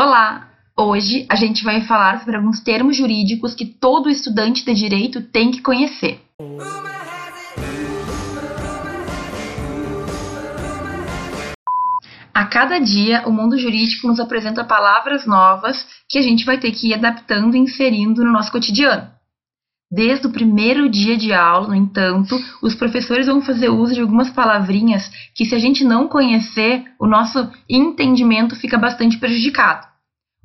Olá! Hoje a gente vai falar sobre alguns termos jurídicos que todo estudante de direito tem que conhecer. A cada dia, o mundo jurídico nos apresenta palavras novas que a gente vai ter que ir adaptando e inserindo no nosso cotidiano. Desde o primeiro dia de aula, no entanto, os professores vão fazer uso de algumas palavrinhas que, se a gente não conhecer, o nosso entendimento fica bastante prejudicado.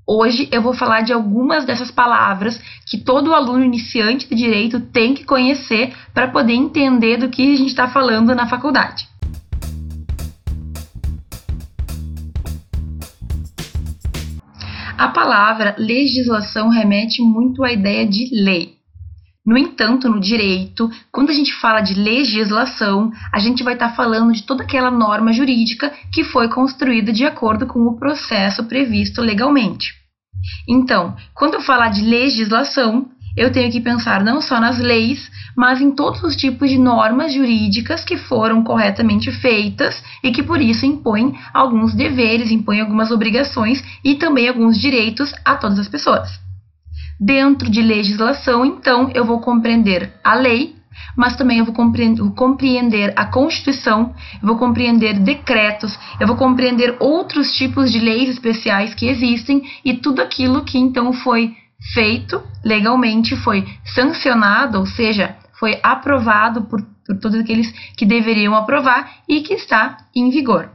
Hoje eu vou falar de algumas dessas palavras que todo aluno iniciante de direito tem que conhecer para poder entender do que a gente está falando na faculdade. A palavra legislação remete muito à ideia de lei. No entanto, no direito, quando a gente fala de legislação, a gente vai estar tá falando de toda aquela norma jurídica que foi construída de acordo com o processo previsto legalmente. Então, quando eu falar de legislação, eu tenho que pensar não só nas leis, mas em todos os tipos de normas jurídicas que foram corretamente feitas e que por isso impõem alguns deveres, impõem algumas obrigações e também alguns direitos a todas as pessoas. Dentro de legislação, então, eu vou compreender a lei, mas também eu vou compreender a Constituição, eu vou compreender decretos, eu vou compreender outros tipos de leis especiais que existem e tudo aquilo que então foi feito legalmente, foi sancionado, ou seja, foi aprovado por, por todos aqueles que deveriam aprovar e que está em vigor.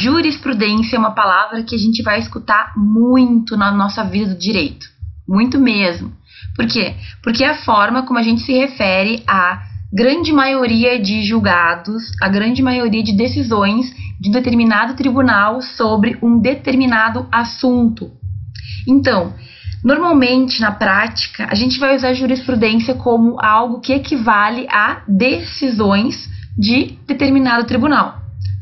Jurisprudência é uma palavra que a gente vai escutar muito na nossa vida do direito. Muito mesmo. Por quê? Porque é a forma como a gente se refere à grande maioria de julgados, a grande maioria de decisões de um determinado tribunal sobre um determinado assunto. Então, normalmente na prática, a gente vai usar jurisprudência como algo que equivale a decisões de determinado tribunal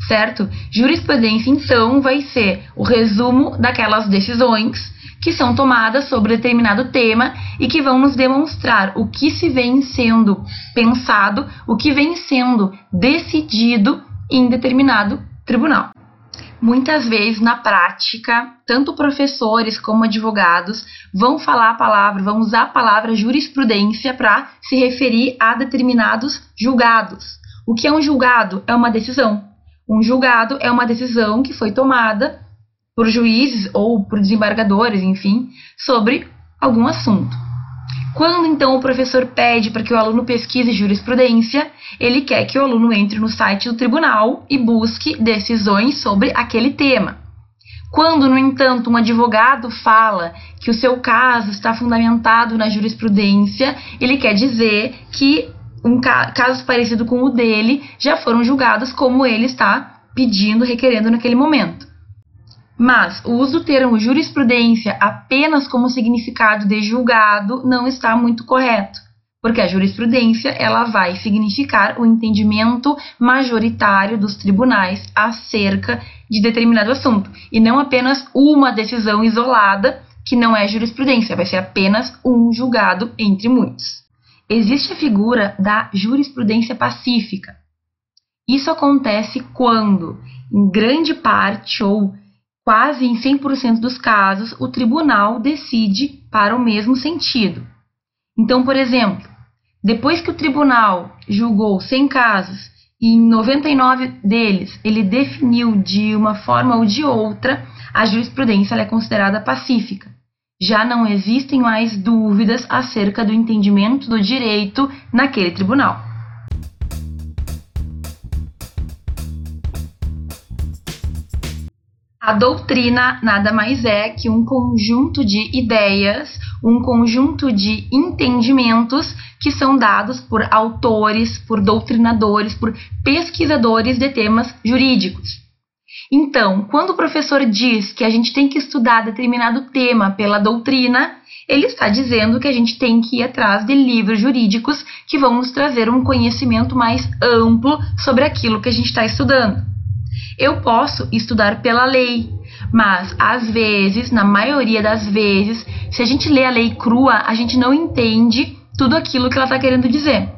certo? Jurisprudência, então, vai ser o resumo daquelas decisões que são tomadas sobre determinado tema e que vão nos demonstrar o que se vem sendo pensado, o que vem sendo decidido em determinado tribunal. Muitas vezes, na prática, tanto professores como advogados vão falar a palavra, vão usar a palavra jurisprudência para se referir a determinados julgados. O que é um julgado? É uma decisão. Um julgado é uma decisão que foi tomada por juízes ou por desembargadores, enfim, sobre algum assunto. Quando então o professor pede para que o aluno pesquise jurisprudência, ele quer que o aluno entre no site do tribunal e busque decisões sobre aquele tema. Quando, no entanto, um advogado fala que o seu caso está fundamentado na jurisprudência, ele quer dizer que um ca casos parecidos com o dele já foram julgados como ele está pedindo, requerendo naquele momento. Mas o uso do termo jurisprudência apenas como significado de julgado não está muito correto, porque a jurisprudência ela vai significar o entendimento majoritário dos tribunais acerca de determinado assunto e não apenas uma decisão isolada que não é jurisprudência, vai ser apenas um julgado entre muitos existe a figura da jurisprudência pacífica. Isso acontece quando, em grande parte ou quase em 100% dos casos, o tribunal decide para o mesmo sentido. Então, por exemplo, depois que o tribunal julgou 100 casos e em 99 deles ele definiu de uma forma ou de outra, a jurisprudência é considerada pacífica já não existem mais dúvidas acerca do entendimento do direito naquele tribunal. A doutrina nada mais é que um conjunto de ideias, um conjunto de entendimentos que são dados por autores, por doutrinadores, por pesquisadores de temas jurídicos. Então, quando o professor diz que a gente tem que estudar determinado tema pela doutrina, ele está dizendo que a gente tem que ir atrás de livros jurídicos que vão nos trazer um conhecimento mais amplo sobre aquilo que a gente está estudando. Eu posso estudar pela lei, mas às vezes, na maioria das vezes, se a gente lê a lei crua, a gente não entende tudo aquilo que ela está querendo dizer.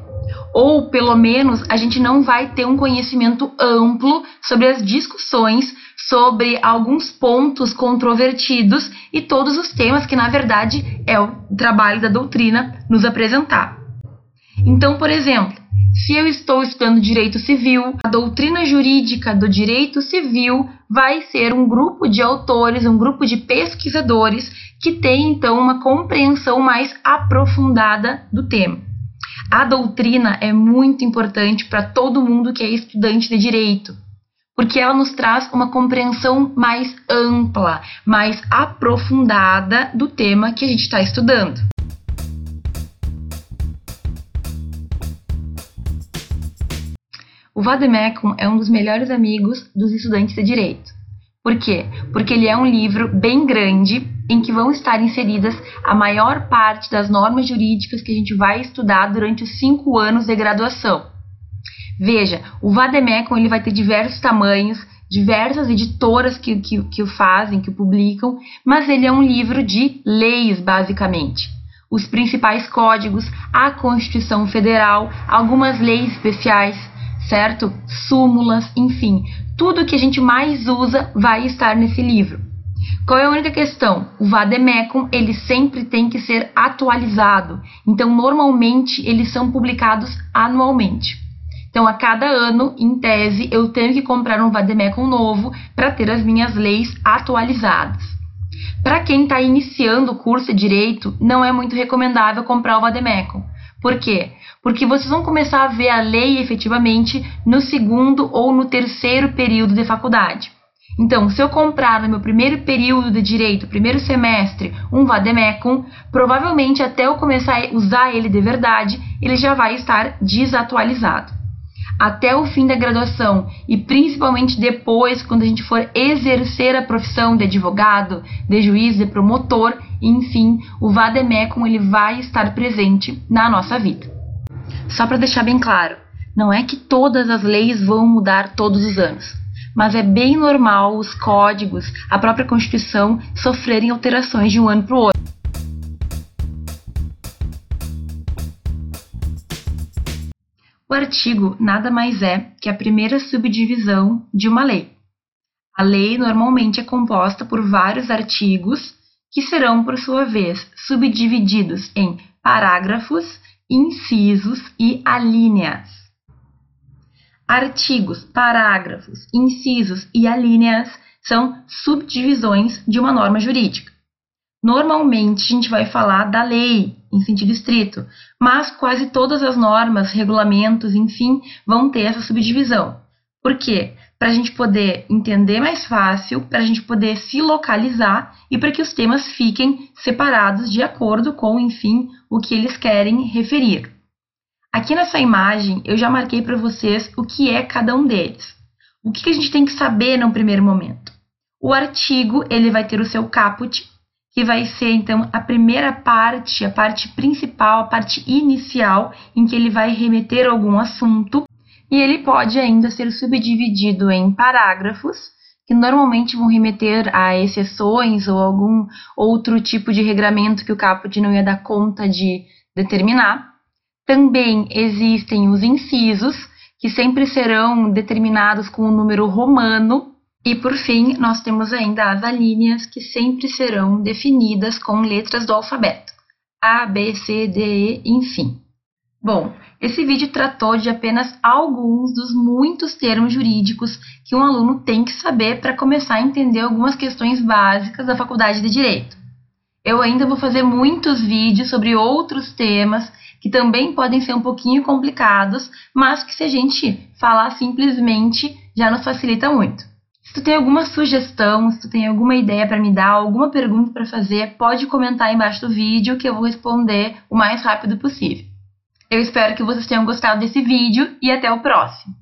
Ou pelo menos a gente não vai ter um conhecimento amplo sobre as discussões sobre alguns pontos controvertidos e todos os temas que, na verdade, é o trabalho da doutrina nos apresentar. Então, por exemplo, se eu estou estudando direito civil, a doutrina jurídica do direito civil vai ser um grupo de autores, um grupo de pesquisadores que tem então uma compreensão mais aprofundada do tema. A doutrina é muito importante para todo mundo que é estudante de direito porque ela nos traz uma compreensão mais ampla, mais aprofundada do tema que a gente está estudando. O Vademecum é um dos melhores amigos dos estudantes de direito. Por quê? Porque ele é um livro bem grande em que vão estar inseridas a maior parte das normas jurídicas que a gente vai estudar durante os cinco anos de graduação. Veja, o Vademecum ele vai ter diversos tamanhos, diversas editoras que, que, que o fazem, que o publicam, mas ele é um livro de leis, basicamente. Os principais códigos, a Constituição Federal, algumas leis especiais, certo? Súmulas, enfim, tudo que a gente mais usa vai estar nesse livro. Qual é a única questão? O Vademecum ele sempre tem que ser atualizado. Então, normalmente eles são publicados anualmente. Então, a cada ano, em tese, eu tenho que comprar um Vademecum novo para ter as minhas leis atualizadas. Para quem está iniciando o curso de direito, não é muito recomendável comprar o Vademecum. Por quê? Porque vocês vão começar a ver a lei efetivamente no segundo ou no terceiro período de faculdade. Então, se eu comprar no meu primeiro período de direito, primeiro semestre, um vademecum, provavelmente até eu começar a usar ele de verdade, ele já vai estar desatualizado até o fim da graduação e principalmente depois, quando a gente for exercer a profissão de advogado, de juiz, de promotor, enfim, o vademecum ele vai estar presente na nossa vida. Só para deixar bem claro, não é que todas as leis vão mudar todos os anos, mas é bem normal os códigos, a própria Constituição sofrerem alterações de um ano para o outro. O artigo nada mais é que a primeira subdivisão de uma lei. A lei normalmente é composta por vários artigos que serão, por sua vez, subdivididos em parágrafos, incisos e alíneas. Artigos, parágrafos, incisos e alíneas são subdivisões de uma norma jurídica. Normalmente a gente vai falar da lei em sentido estrito, mas quase todas as normas, regulamentos, enfim, vão ter essa subdivisão. Por quê? Para a gente poder entender mais fácil, para a gente poder se localizar e para que os temas fiquem separados de acordo com, enfim, o que eles querem referir. Aqui nessa imagem eu já marquei para vocês o que é cada um deles. O que a gente tem que saber no primeiro momento? O artigo ele vai ter o seu caput, que vai ser então a primeira parte, a parte principal, a parte inicial, em que ele vai remeter algum assunto, e ele pode ainda ser subdividido em parágrafos, que normalmente vão remeter a exceções ou algum outro tipo de regramento que o caput não ia dar conta de determinar. Também existem os incisos, que sempre serão determinados com o número romano, e por fim, nós temos ainda as alíneas que sempre serão definidas com letras do alfabeto. A, B, C, D, E, enfim. Bom, esse vídeo tratou de apenas alguns dos muitos termos jurídicos que um aluno tem que saber para começar a entender algumas questões básicas da faculdade de Direito. Eu ainda vou fazer muitos vídeos sobre outros temas que também podem ser um pouquinho complicados, mas que se a gente falar simplesmente já nos facilita muito. Se tu tem alguma sugestão, se tu tem alguma ideia para me dar, alguma pergunta para fazer, pode comentar embaixo do vídeo que eu vou responder o mais rápido possível. Eu espero que vocês tenham gostado desse vídeo e até o próximo.